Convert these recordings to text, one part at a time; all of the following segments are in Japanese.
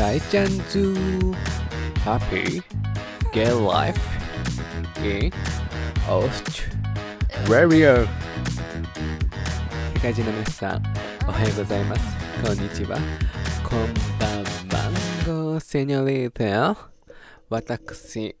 大ちゃんズ Happy. Get Life. In Australia 世界中の皆さんおはようございます。こんにちは。こんばんは。ゴセニョリータ私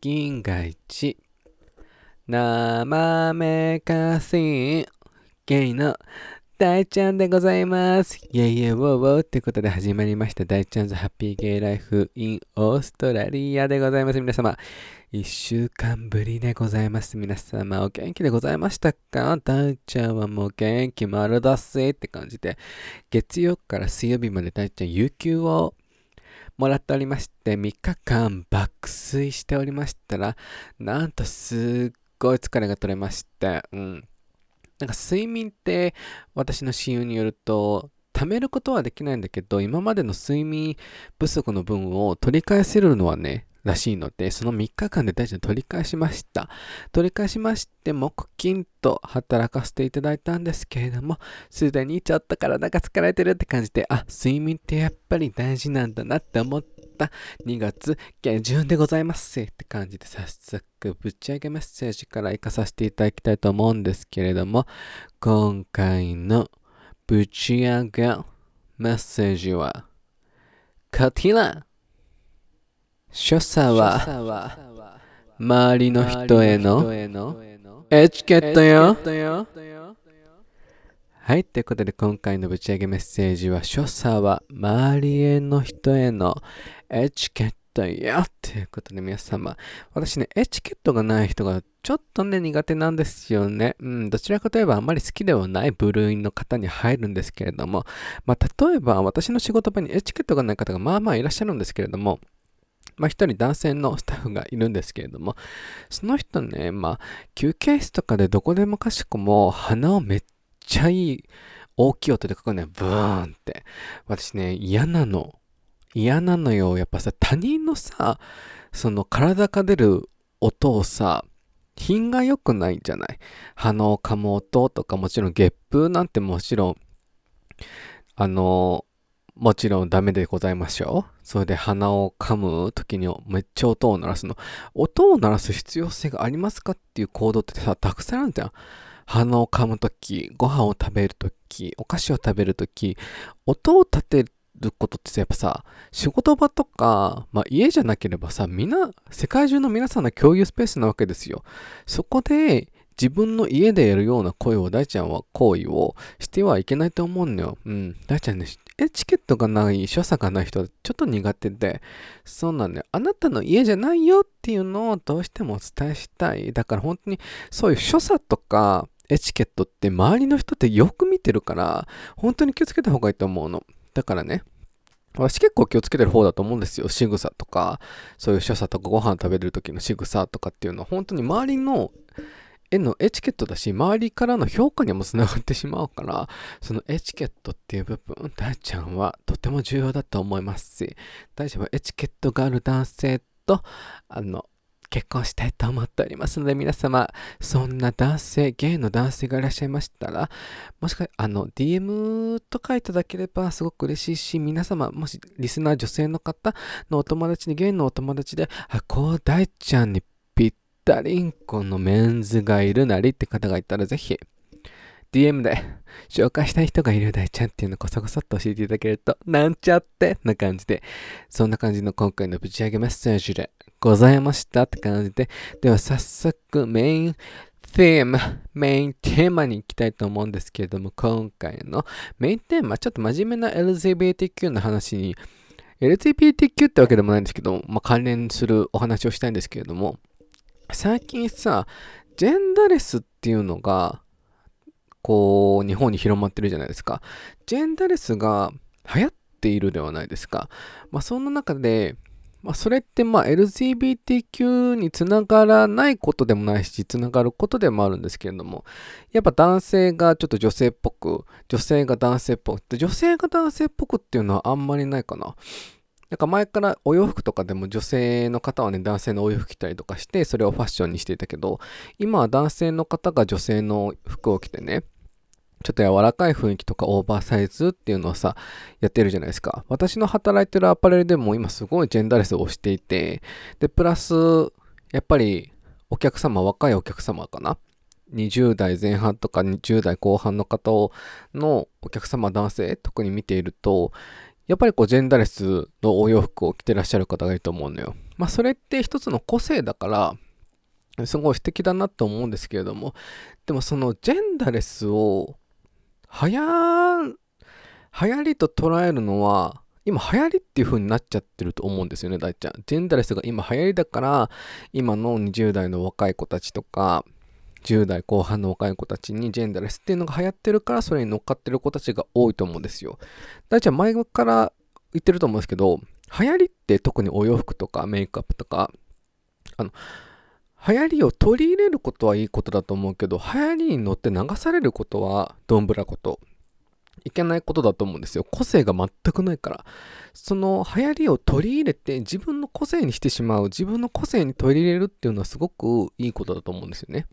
銀河一。生めかしいゲイの大ちゃんでございます。イェイイェイウォーウォーってことで始まりました大ちゃんズハッピーゲイライフインオーストラリアでございます。皆様、一週間ぶりでございます。皆様、お元気でございましたか？大ちゃんはもう元気丸出せって感じで、月曜から水曜日まで大ちゃん有給をもらっておりまして、3日間爆睡しておりましたら、なんとすっごい疲れが取れまして、うん。なんか睡眠って私の親友によると貯めることはできないんだけど今までの睡眠不足の分を取り返せるのはねらしいのでその3日間で大事に取り返しました。取り返しまして木金と働かせていただいたんですけれどもすでにちょっと体が疲れてるって感じであ睡眠ってやっぱり大事なんだなって思ってた。2月下旬でございます。って感じで早速ぶち上げメッセージから行かさせていただきたいと思うんですけれども今回のぶち上げメッセージはこちら。所作は周りの人へのエチケットよ。はい。ということで、今回のぶち上げメッセージは、所作は周りへの人へのエチケットよということで、皆様。私ね、エチケットがない人がちょっとね、苦手なんですよね。うん、どちらかといえばあんまり好きではない部類の方に入るんですけれども、まあ、例えば私の仕事場にエチケットがない方がまあまあいらっしゃるんですけれども、まあ一人男性のスタッフがいるんですけれども、その人ね、まあ休憩室とかでどこでもかしこも鼻をめっちゃいい大きい音でかくね、ブーンって。私ね、嫌なの。嫌なのよ。やっぱさ、他人のさ、その体が出る音をさ、品が良くないんじゃない鼻を噛む音とか、もちろんゲップなんてもちろん、あの、もちろんダメでございましょう。それで鼻を噛む時にめっちゃ音を鳴らすの。音を鳴らす必要性がありますかっていう行動ってさ、たくさんあるじゃん。鼻を噛むとき、ご飯を食べるとき、お菓子を食べるとき、音を立てることってやっぱさ、仕事場とか、まあ家じゃなければさ、みんな、世界中の皆さんの共有スペースなわけですよ。そこで、自分の家でやるような声を大ちゃんは行為をしてはいけないと思うのよ。うん。大ちゃんね、エチケットがない、所作がない人はちょっと苦手で、そうなんだよ。あなたの家じゃないよっていうのをどうしてもお伝えしたい。だから本当にそういう所作とか、エチケットって周りの人ってよく見てるから、本当に気をつけた方がいいと思うの。だからね、私結構気をつけてる方だと思うんですよ。仕草とか、そういう所作とかご飯食べる時の仕草とかっていうのは本当に周りの絵のエチケットだし、周りからの評価にもつながってしまうから、そのエチケットっていう部分、大ちゃんはとても重要だと思いますし、大ちゃんはエチケットがある男性と、あの、結婚したいと思っておりますので、皆様、そんな男性、ゲイの男性がいらっしゃいましたら、もしかあの、DM とかいただければすごく嬉しいし、皆様、もしリスナー女性の方のお友達に、ゲイのお友達で、あ、こう大ちゃんにぴったりんこのメンズがいるなりって方がいたら、ぜひ、DM で紹介したい人がいる大ちゃんっていうのをこそこそっと教えていただけると、なんちゃってな感じで、そんな感じの今回のぶち上げメッセージでございましたって感じで、では早速メインテーマ、メインテーマに行きたいと思うんですけれども、今回のメインテーマ、ちょっと真面目な LGBTQ の話に、LGBTQ ってわけでもないんですけど、まあ、関連するお話をしたいんですけれども、最近さ、ジェンダレスっていうのが、こう、日本に広まってるじゃないですか。ジェンダレスが流行っているではないですか。まあ、そんな中で、まあ、それってまあ LGBTQ につながらないことでもないし、つながることでもあるんですけれども、やっぱ男性がちょっと女性っぽく、女性が男性っぽくて、女性が男性っぽくっていうのはあんまりないかな。なんか前からお洋服とかでも女性の方はね、男性のお洋服着たりとかして、それをファッションにしていたけど、今は男性の方が女性の服を着てね、ちょっと柔らかい雰囲気とかオーバーサイズっていうのをさ、やってるじゃないですか。私の働いてるアパレルでも今すごいジェンダーレスをしていて、で、プラス、やっぱりお客様、若いお客様かな？20代前半とか20代後半の方のお客様男性特に見ているとやっぱりこうジェンダーレスのお洋服を着てらっしゃる方がいると思うのよ。まあそれって一つの個性だからすごい素敵だなと思うんですけれどもでもそのジェンダーレスをはや流行りと捉えるのは今流行りっていう風になっちゃってると思うんですよね大ちゃん。ジェンダレスが今流行りだから今の20代の若い子たちとか10代後半の若い子たちにジェンダレスっていうのが流行ってるからそれに乗っかってる子たちが多いと思うんですよ。大ちゃん前から言ってると思うんですけど流行りって特にお洋服とかメイクアップとかあの流行りを取り入れることはいいことだと思うけど、流行りに乗って流されることはどんぶらこと。いけないことだと思うんですよ。個性が全くないから。その流行りを取り入れて自分の個性にしてしまう、自分の個性に取り入れるっていうのはすごくいいことだと思うんですよね。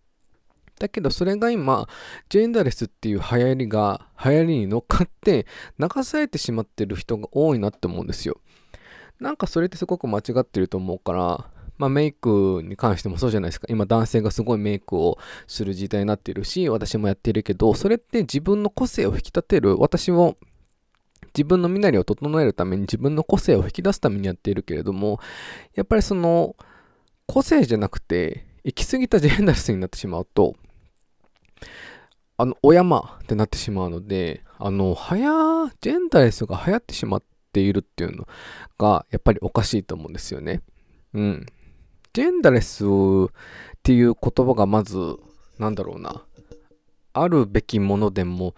だけどそれが今、ジェンダレスっていう流行りが流行りに乗っかって流されてしまってる人が多いなって思うんですよ。なんかそれってすごく間違ってると思うから、まあ、メイクに関してもそうじゃないですか。今男性がすごいメイクをする時代になっているし、私もやっているけど、それって自分の個性を引き立てる、私も自分の身なりを整えるために自分の個性を引き出すためにやっているけれども、やっぱりその個性じゃなくて、行き過ぎたジェンダーレスになってしまうと、あの、お山ってなってしまうので、あの、はや、ジェンダーレスが流行ってしまっているっていうのが、やっぱりおかしいと思うんですよね。うん。ジェンダレスっていう言葉がまず、なんだろうな、あるべきものでも、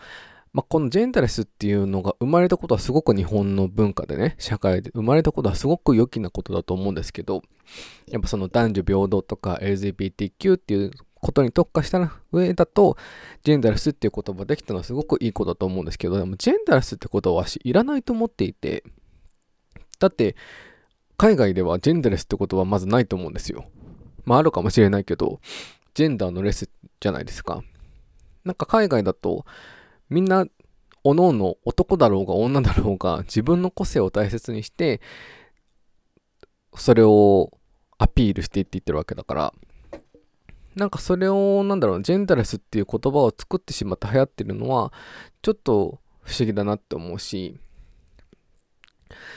まあ、このジェンダレスっていうのが生まれたことはすごく日本の文化でね、社会で生まれたことはすごく良きなことだと思うんですけど、やっぱその男女平等とか LGBTQ っていうことに特化した上だと、ジェンダレスっていう言葉できたのはすごくいいことだと思うんですけど、でもジェンダレスってことは私いらないと思っていて、だって、海外ではジェンダレスってことはまずないと思うんですよ。まああるかもしれないけど、ジェンダーのレスじゃないですか。なんか海外だと、みんな、おのおの男だろうが女だろうが自分の個性を大切にして、それをアピールしていって言ってるわけだから、なんかそれを、なんだろう、ジェンダレスっていう言葉を作ってしまって流行ってるのは、ちょっと不思議だなって思うし、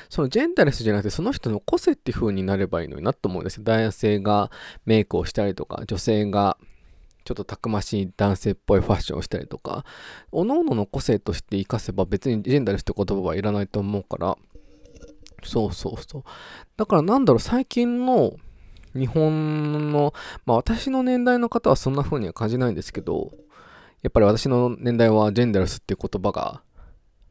そのジェンダレスじゃなくてその人の個性っていう風になればいいのになと思うんですよ。男性がメイクをしたりとか、女性がちょっとたくましい男性っぽいファッションをしたりとか、各々の個性として活かせば別にジェンダレスって言葉はいらないと思うから、そうそうそう。だからなんだろう、最近の日本の、まあ私の年代の方はそんな風には感じないんですけど、やっぱり私の年代はジェンダレスっていう言葉が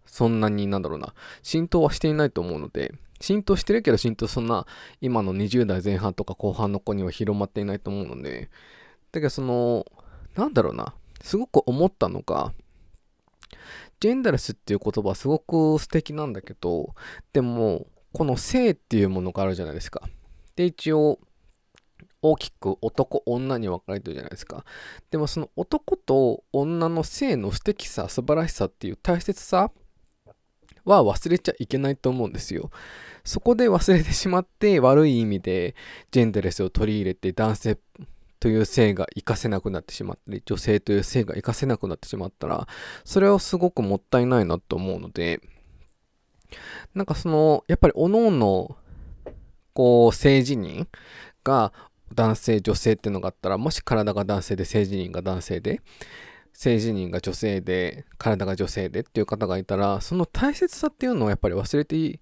そんなになんだろうな、浸透はしていないと思うので、浸透してるけど浸透そんな今の20代前半とか後半の子には広まっていないと思うので、だけどその、なんだろうな、すごく思ったのが、ジェンダレスっていう言葉すごく素敵なんだけど、でも、この性っていうものがあるじゃないですか。で、一応、大きく男、女に分かれてるじゃないですか。でもその男と女の性の素敵さ、素晴らしさっていう大切さは忘れちゃいけないと思うんですよ。そこで忘れてしまって悪い意味でジェンダレスを取り入れて男性という性が活かせなくなってしまったり女性という性が活かせなくなってしまったらそれはすごくもったいないなと思うのでなんかそのやっぱり各々こう性自認が男性女性っていうのがあったらもし体が男性で性自認が男性で性自認が女性で体が女性でっていう方がいたらその大切さっていうのをやっぱり忘れて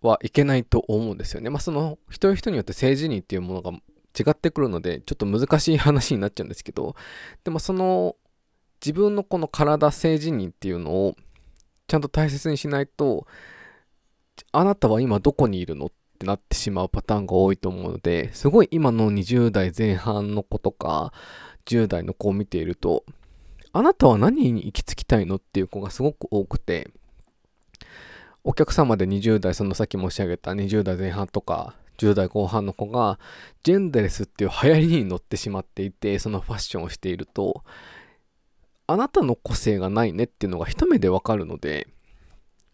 はいけないと思うんですよね。まあその一人一人によって性自認っていうものが違ってくるのでちょっと難しい話になっちゃうんですけどでもその自分のこの体性自認っていうのをちゃんと大切にしないとあなたは今どこにいるのってなってしまうパターンが多いと思うのですごい今の20代前半の子とか10代の子を見ていると、あなたは何に行き着きたいのっていう子がすごく多くて、お客様で20代、そのさっき申し上げた20代前半とか10代後半の子が、ジェンダレスっていう流行りに乗ってしまっていて、そのファッションをしていると、あなたの個性がないねっていうのが一目でわかるので、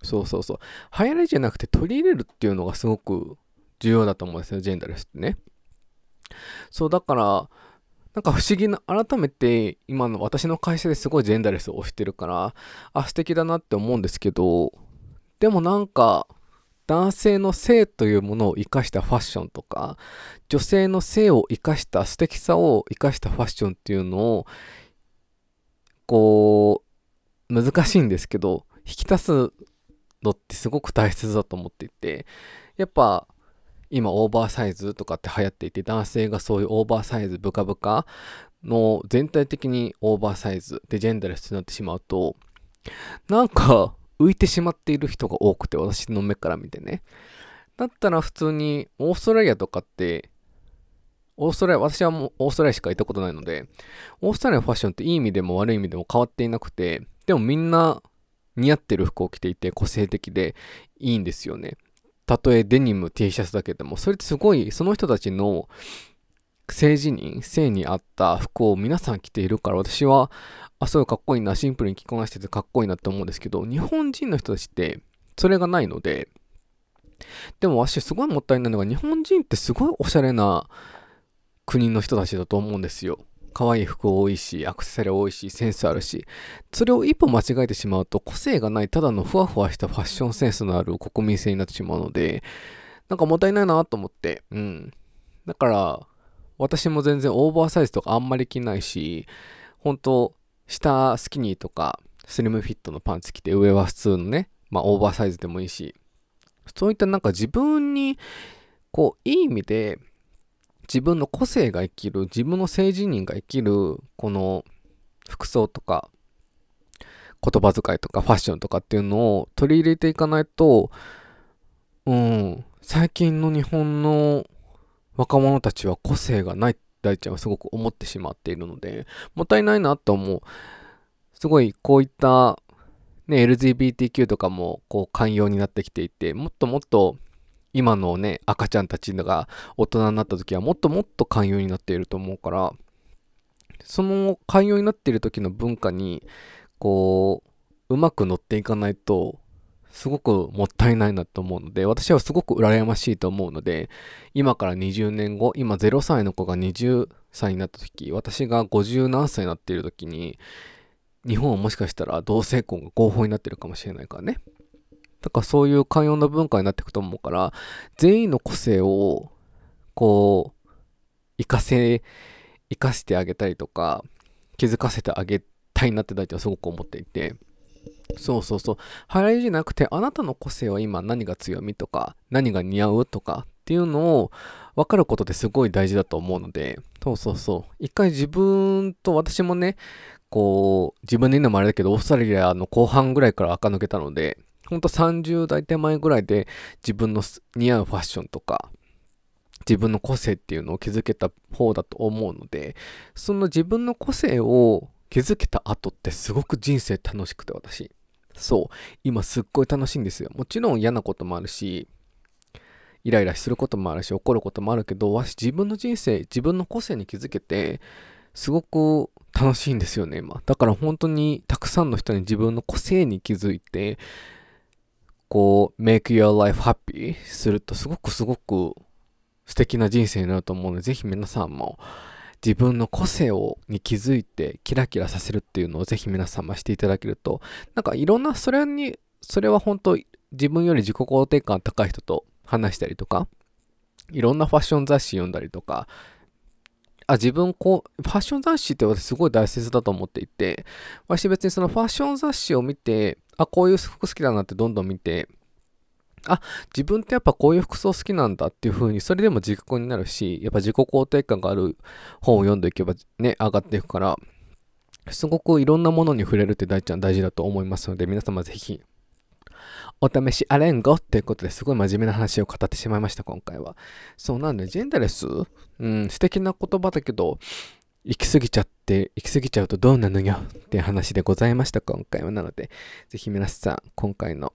そうそうそう。流行りじゃなくて取り入れるっていうのがすごく重要だと思うんですよ、ジェンダレスってね。そう、だから、なんか不思議な、改めて今の私の会社ですごいジェンダレスを推してるから、あ、素敵だなって思うんですけど、でもなんか、男性の性というものを生かしたファッションとか、女性の性を生かした素敵さを生かしたファッションっていうのを、こう、難しいんですけど、引き出すのってすごく大切だと思っていて、やっぱ、今オーバーサイズとかって流行っていて男性がそういうオーバーサイズブカブカの全体的にオーバーサイズでジェンダレスになってしまうとなんか浮いてしまっている人が多くて私の目から見てねだったら普通にオーストラリアとかってオーストラリア、私はもうオーストラリアしか行ったことないので、オーストラリアのファッションっていい意味でも悪い意味でも変わっていなくて、でもみんな似合ってる服を着ていて個性的でいいんですよね。たとえデニム T シャツだけでも、それってすごい、その人たちの性自認、性に合った服を皆さん着ているから、私は、あ、すごいかっこいいな、シンプルに着こなしててかっこいいなって思うんですけど、日本人の人たちって、それがないので、でも私すごいもったいないのが、日本人ってすごいおしゃれな国の人たちだと思うんですよ。可愛い服多いし、アクセサリー多いし、センスあるし、それを一歩間違えてしまうと、個性がない、ただのふわふわしたファッションセンスのある国民性になってしまうので、なんかもったいないなと思って、うん。だから、私も全然オーバーサイズとかあんまり着ないし、本当下スキニーとか、スリムフィットのパンツ着て、上は普通のね、まあオーバーサイズでもいいし、そういったなんか自分に、こう、いい意味で、自分の個性が生きる、自分の性自認が生きる、この服装とか、言葉遣いとかファッションとかっていうのを取り入れていかないと、うん、最近の日本の若者たちは個性がないって大ちゃんはすごく思ってしまっているので、もったいないなと思う。すごいこういったね、LGBTQ とかもこう寛容になってきていて、もっともっと今のね、赤ちゃんたちが大人になった時はもっともっと寛容になっていると思うから、その寛容になっている時の文化に、こう、うまく乗っていかないと、すごくもったいないなと思うので、私はすごく羨ましいと思うので、今から20年後、今0歳の子が20歳になった時、私が50何歳になっている時に、日本はもしかしたら同性婚が合法になってるかもしれないからね。だからそういう寛容な文化になっていくと思うから、全員の個性を、こう、活かせ、活かしてあげたりとか、気づかせてあげたいなって大体はすごく思っていて、そうそうそう。流行りじゃなくて、あなたの個性は今何が強みとか、何が似合うとかっていうのを分かることってすごい大事だと思うので、そうそうそう。一回自分と私もね、こう、自分で言うのもあれだけど、オーストラリアの後半ぐらいから垢抜けたので、ほんと30代手前ぐらいで自分の似合うファッションとか、自分の個性っていうのを築けた方だと思うので、その自分の個性を築けた後ってすごく人生楽しくて私。そう。今すっごい楽しいんですよ。もちろん嫌なこともあるし、イライラすることもあるし、怒ることもあるけど、私自分の人生、自分の個性に気づけて、すごく楽しいんですよね、今。だから本当にたくさんの人に自分の個性に気づいて、こう、make your life happy するとすごくすごく素敵な人生になると思うので、ぜひ皆さんも自分の個性をに気づいてキラキラさせるっていうのをぜひ皆様していただけると、なんかいろんな、それに、それは本当自分より自己肯定感高い人と話したりとか、いろんなファッション雑誌読んだりとか、あ、自分こう、ファッション雑誌って私すごい大切だと思っていて、私別にそのファッション雑誌を見て、あ、こういう服好きだなってどんどん見て、あ、自分ってやっぱこういう服装好きなんだっていう風に、それでも自覚になるし、やっぱ自己肯定感がある本を読んでいけばね、上がっていくから、すごくいろんなものに触れるって大ちゃん大事だと思いますので、皆様ぜひ、お試しアレンゴっていうことですごい真面目な話を語ってしまいました、今回は。そうなんで、ジェンダレス？うん、素敵な言葉だけど、行き過ぎちゃって、行き過ぎちゃうとどうなのよっていう話でございました、今回は。なので、ぜひ皆さん、今回の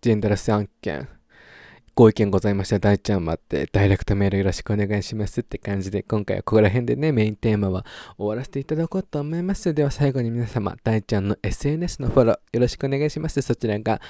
ジェンダレス案件、ご意見ございましたら大ちゃん待ってダイレクトメールよろしくお願いしますって感じで今回はここら辺でねメインテーマは終わらせていただこうと思いますでは最後に皆様大ちゃんの SNS のフォローよろしくお願いしますそちらが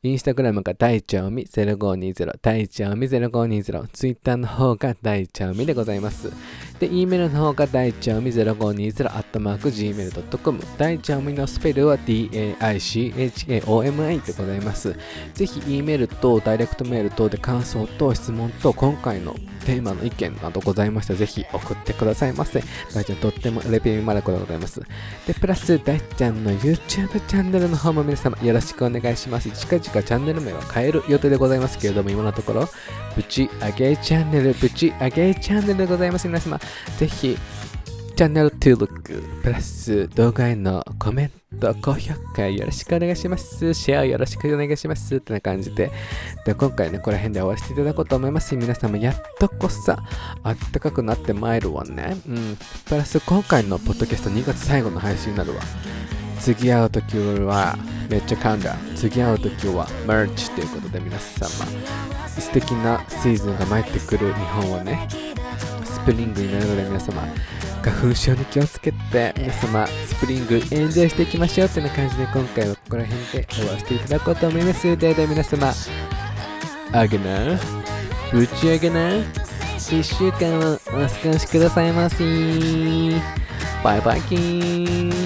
インスタグラムが大ちゃおみ0520、大ちゃおみ0520、ツイッターの方が大ちゃおみでございます。で、E メールの方が大ちゃおみ0520、アットマーク Gmail.com、大ちゃおみのスペルは DAICHAOMI でございます。ぜひ E メールとダイレクトメール等で感想と質問と今回のテーマの意見などございましたらぜひ送ってくださいませ。大ちゃんとってもレビューマラコでございます。で、プラス大ちゃんの YouTube チャンネルの方も皆様よろしくお願いします。近々チャンネル名は変える予定でございますけれども、今のところ、ぶち上げチャンネル、ぶち上げチャンネルでございます。皆様、ぜひ、チャンネル登録、プラス動画へのコメント、高評価よろしくお願いします。シェアよろしくお願いします。ってな感じで。で、今回ね、この辺で終わらせていただこうと思います。皆様、やっとこさ、あったかくなってまいるわね。うん。プラス、今回のポッドキャスト2月最後の配信になるわ。次会うときは、めっちゃ噛んだ。次会うときは、マーチということで皆様、素敵なシーズンが参ってくる日本はね、スプリングになるので皆様、花粉症に気をつけて皆様 spring enjoy していきましょうってな感じで今回はここら辺で終わらせていただこうと思います。では皆様あげな。ぶち上げな。1週間をお過ごしくださいませバイバイキーン